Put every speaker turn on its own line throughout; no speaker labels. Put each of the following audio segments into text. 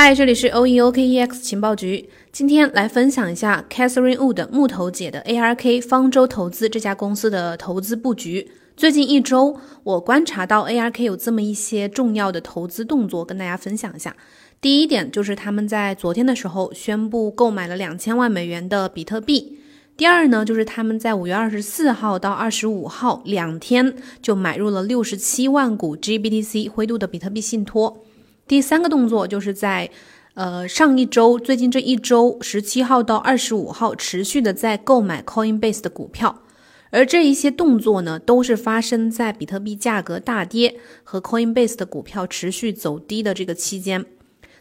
嗨，这里是 O E O K E X 情报局。今天来分享一下 Catherine Wood 木头姐的 A R K 方舟投资这家公司的投资布局。最近一周，我观察到 A R K 有这么一些重要的投资动作，跟大家分享一下。第一点就是他们在昨天的时候宣布购买了两千万美元的比特币。第二呢，就是他们在五月二十四号到二十五号两天就买入了六十七万股 G B T C 灰度的比特币信托。第三个动作就是在，呃，上一周，最近这一周，十七号到二十五号，持续的在购买 Coinbase 的股票，而这一些动作呢，都是发生在比特币价格大跌和 Coinbase 的股票持续走低的这个期间，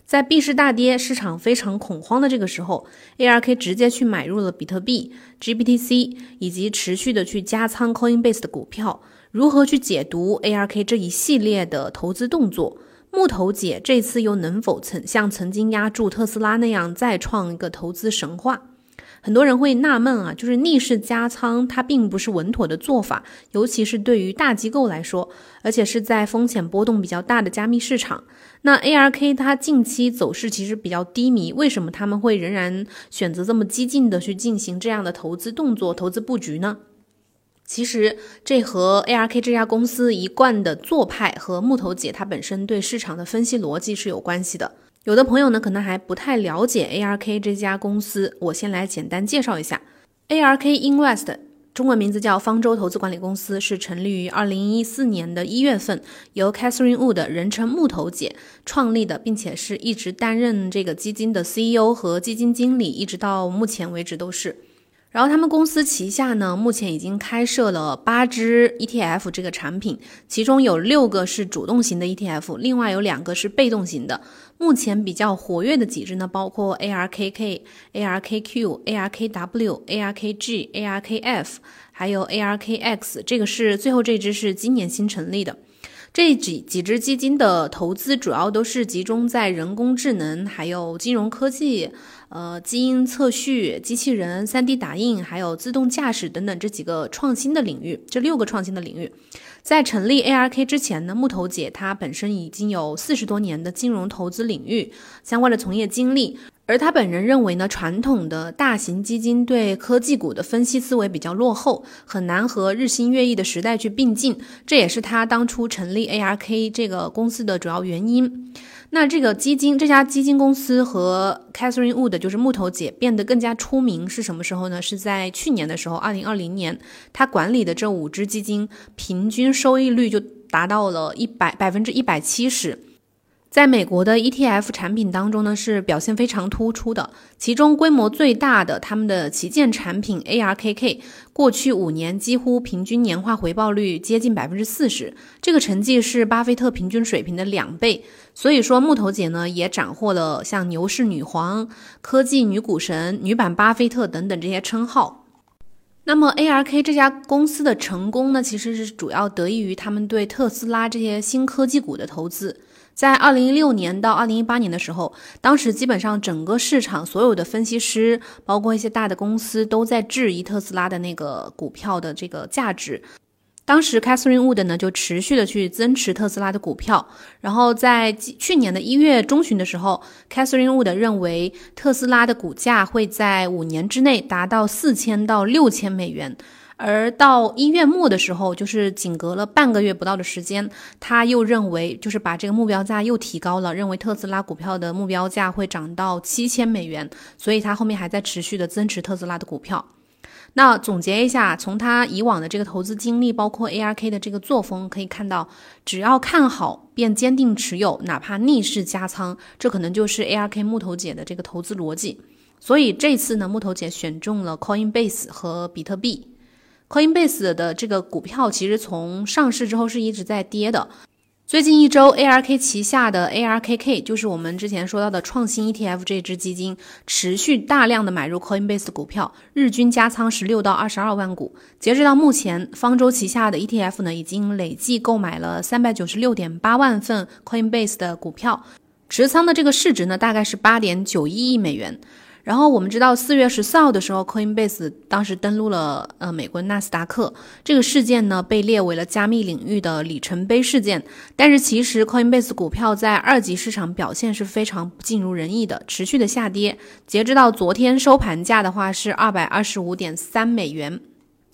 在币市大跌、市场非常恐慌的这个时候，ARK 直接去买入了比特币、GBTC，以及持续的去加仓 Coinbase 的股票。如何去解读 ARK 这一系列的投资动作？木头姐这次又能否曾像曾经压住特斯拉那样再创一个投资神话？很多人会纳闷啊，就是逆势加仓，它并不是稳妥的做法，尤其是对于大机构来说，而且是在风险波动比较大的加密市场。那 ARK 它近期走势其实比较低迷，为什么他们会仍然选择这么激进的去进行这样的投资动作、投资布局呢？其实这和 ARK 这家公司一贯的做派和木头姐她本身对市场的分析逻辑是有关系的。有的朋友呢可能还不太了解 ARK 这家公司，我先来简单介绍一下。ARK Invest 中文名字叫方舟投资管理公司，是成立于二零一四年的一月份，由 Catherine Wood 人称木头姐创立的，并且是一直担任这个基金的 CEO 和基金经理，一直到目前为止都是。然后他们公司旗下呢，目前已经开设了八只 ETF 这个产品，其中有六个是主动型的 ETF，另外有两个是被动型的。目前比较活跃的几只呢，包括 ARKK、ARKQ、ARKW、ARKG、ARKF，还有 ARKX。这个是最后这只是今年新成立的。这几几只基金的投资主要都是集中在人工智能、还有金融科技。呃，基因测序、机器人、3D 打印，还有自动驾驶等等这几个创新的领域，这六个创新的领域，在成立 ARK 之前呢，木头姐她本身已经有四十多年的金融投资领域相关的从业经历，而他本人认为呢，传统的大型基金对科技股的分析思维比较落后，很难和日新月异的时代去并进，这也是他当初成立 ARK 这个公司的主要原因。那这个基金，这家基金公司和 Catherine Wood 就是木头姐变得更加出名是什么时候呢？是在去年的时候，二零二零年，他管理的这五只基金平均收益率就达到了一百百分之一百七十。在美国的 ETF 产品当中呢，是表现非常突出的。其中规模最大的，他们的旗舰产品 ARKK，过去五年几乎平均年化回报率接近百分之四十，这个成绩是巴菲特平均水平的两倍。所以说，木头姐呢也斩获了像牛市女皇、科技女股神、女版巴菲特等等这些称号。那么 ARK 这家公司的成功呢，其实是主要得益于他们对特斯拉这些新科技股的投资。在二零一六年到二零一八年的时候，当时基本上整个市场所有的分析师，包括一些大的公司，都在质疑特斯拉的那个股票的这个价值。当时 Catherine Wood 呢就持续的去增持特斯拉的股票，然后在去年的一月中旬的时候，Catherine Wood 认为特斯拉的股价会在五年之内达到四千到六千美元。而到一月末的时候，就是仅隔了半个月不到的时间，他又认为，就是把这个目标价又提高了，认为特斯拉股票的目标价会涨到七千美元，所以他后面还在持续的增持特斯拉的股票。那总结一下，从他以往的这个投资经历，包括 ARK 的这个作风，可以看到，只要看好便坚定持有，哪怕逆势加仓，这可能就是 ARK 木头姐的这个投资逻辑。所以这次呢，木头姐选中了 Coinbase 和比特币。Coinbase 的这个股票其实从上市之后是一直在跌的。最近一周，ARK 旗下的 ARKK，就是我们之前说到的创新 ETF 这支基金，持续大量的买入 Coinbase 的股票，日均加仓十六到二十二万股。截止到目前，方舟旗下的 ETF 呢，已经累计购买了三百九十六点八万份 Coinbase 的股票，持仓的这个市值呢，大概是八点九一亿美元。然后我们知道，四月十四号的时候，Coinbase 当时登陆了呃美国纳斯达克，这个事件呢被列为了加密领域的里程碑事件。但是其实 Coinbase 股票在二级市场表现是非常不尽如人意的，持续的下跌。截止到昨天收盘价的话是二百二十五点三美元。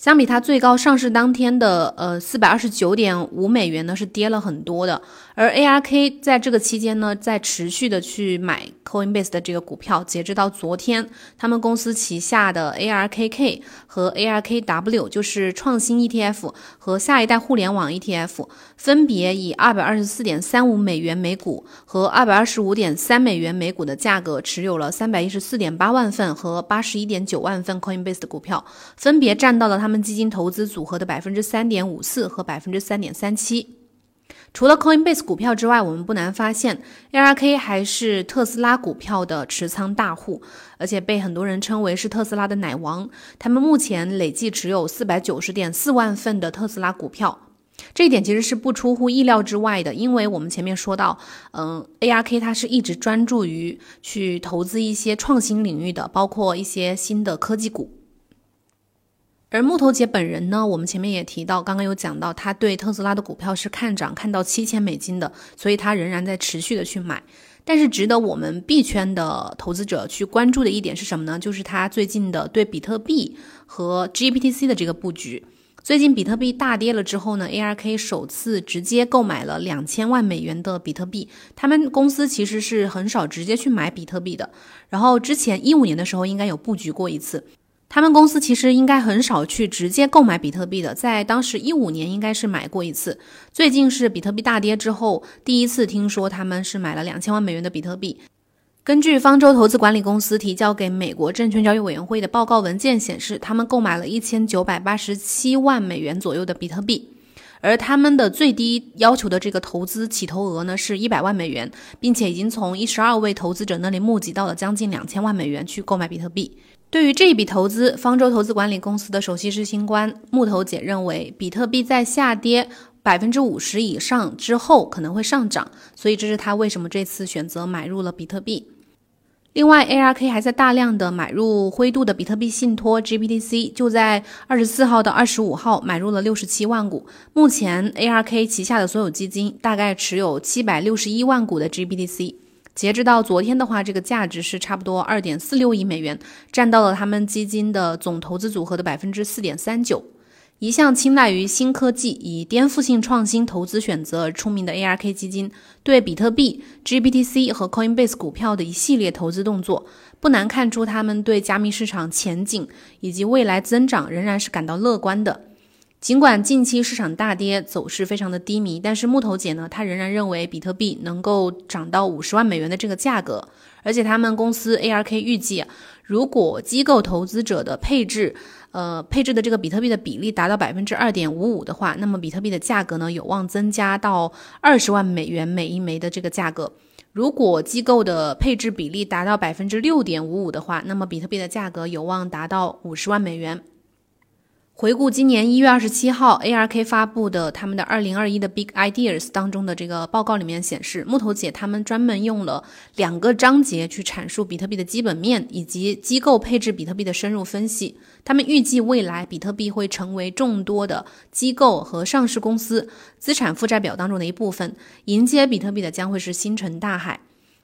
相比它最高上市当天的呃四百二十九点五美元呢，是跌了很多的。而 ARK 在这个期间呢，在持续的去买 Coinbase 的这个股票。截止到昨天，他们公司旗下的 ARKK 和 ARKW 就是创新 ETF 和下一代互联网 ETF，分别以二百二十四点三五美元每股和二百二十五点三美元每股的价格，持有了三百一十四点八万份和八十一点九万份 Coinbase 的股票，分别占到了他们。基金投资组合的百分之三点五四和百分之三点三七。除了 Coinbase 股票之外，我们不难发现，ARK 还是特斯拉股票的持仓大户，而且被很多人称为是特斯拉的奶王。他们目前累计持有四百九十点四万份的特斯拉股票，这一点其实是不出乎意料之外的，因为我们前面说到，嗯，ARK 它是一直专注于去投资一些创新领域的，包括一些新的科技股。而木头姐本人呢，我们前面也提到，刚刚有讲到，他对特斯拉的股票是看涨，看到七千美金的，所以他仍然在持续的去买。但是值得我们币圈的投资者去关注的一点是什么呢？就是他最近的对比特币和 GPTC 的这个布局。最近比特币大跌了之后呢，ARK 首次直接购买了两千万美元的比特币。他们公司其实是很少直接去买比特币的，然后之前一五年的时候应该有布局过一次。他们公司其实应该很少去直接购买比特币的，在当时一五年应该是买过一次。最近是比特币大跌之后，第一次听说他们是买了两千万美元的比特币。根据方舟投资管理公司提交给美国证券交易委员会的报告文件显示，他们购买了一千九百八十七万美元左右的比特币，而他们的最低要求的这个投资起投额呢是一百万美元，并且已经从一十二位投资者那里募集到了将近两千万美元去购买比特币。对于这一笔投资，方舟投资管理公司的首席执行官木头姐认为，比特币在下跌百分之五十以上之后可能会上涨，所以这是他为什么这次选择买入了比特币。另外，ARK 还在大量的买入灰度的比特币信托 GPTC，就在二十四号到二十五号买入了六十七万股。目前，ARK 旗下的所有基金大概持有七百六十一万股的 GPTC。截止到昨天的话，这个价值是差不多二点四六亿美元，占到了他们基金的总投资组合的百分之四点三九。一向青睐于新科技、以颠覆性创新投资选择而出名的 ARK 基金，对比特币、GBTC 和 Coinbase 股票的一系列投资动作，不难看出他们对加密市场前景以及未来增长仍然是感到乐观的。尽管近期市场大跌，走势非常的低迷，但是木头姐呢，她仍然认为比特币能够涨到五十万美元的这个价格，而且他们公司 ARK 预计，如果机构投资者的配置，呃，配置的这个比特币的比例达到百分之二点五五的话，那么比特币的价格呢，有望增加到二十万美元每一枚的这个价格。如果机构的配置比例达到百分之六点五五的话，那么比特币的价格有望达到五十万美元。回顾今年一月二十七号，ARK 发布的他们的二零二一的 Big Ideas 当中的这个报告里面显示，木头姐他们专门用了两个章节去阐述比特币的基本面以及机构配置比特币的深入分析。他们预计未来比特币会成为众多的机构和上市公司资产负债表当中的一部分，迎接比特币的将会是星辰大海。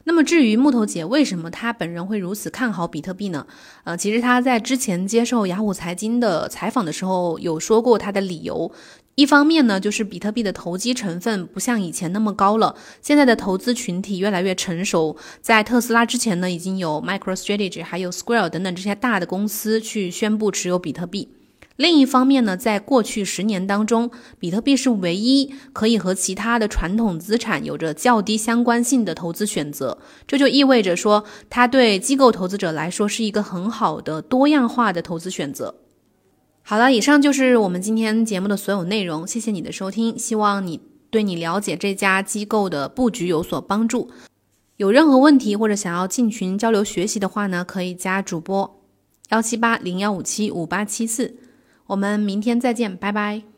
那么至于木头姐为什么她本人会如此看好比特币呢？呃，其实她在之前接受雅虎财经的采访的时候有说过她的理由。一方面呢，就是比特币的投机成分不像以前那么高了，现在的投资群体越来越成熟。在特斯拉之前呢，已经有 MicroStrategy 还有 Square 等等这些大的公司去宣布持有比特币。另一方面呢，在过去十年当中，比特币是唯一可以和其他的传统资产有着较低相关性的投资选择。这就意味着说，它对机构投资者来说是一个很好的多样化的投资选择。好了，以上就是我们今天节目的所有内容，谢谢你的收听，希望你对你了解这家机构的布局有所帮助。有任何问题或者想要进群交流学习的话呢，可以加主播幺七八零幺五七五八七四。我们明天再见，拜拜。